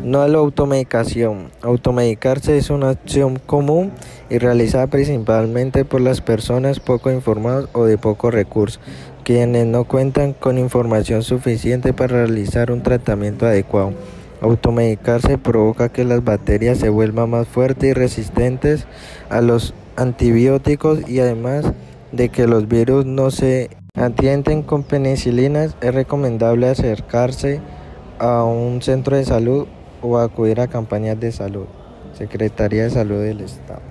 No a la automedicación. Automedicarse es una acción común y realizada principalmente por las personas poco informadas o de pocos recursos, quienes no cuentan con información suficiente para realizar un tratamiento adecuado. Automedicarse provoca que las bacterias se vuelvan más fuertes y resistentes a los antibióticos y además de que los virus no se atienden con penicilinas, es recomendable acercarse a un centro de salud o acudir a campañas de salud. Secretaría de Salud del Estado.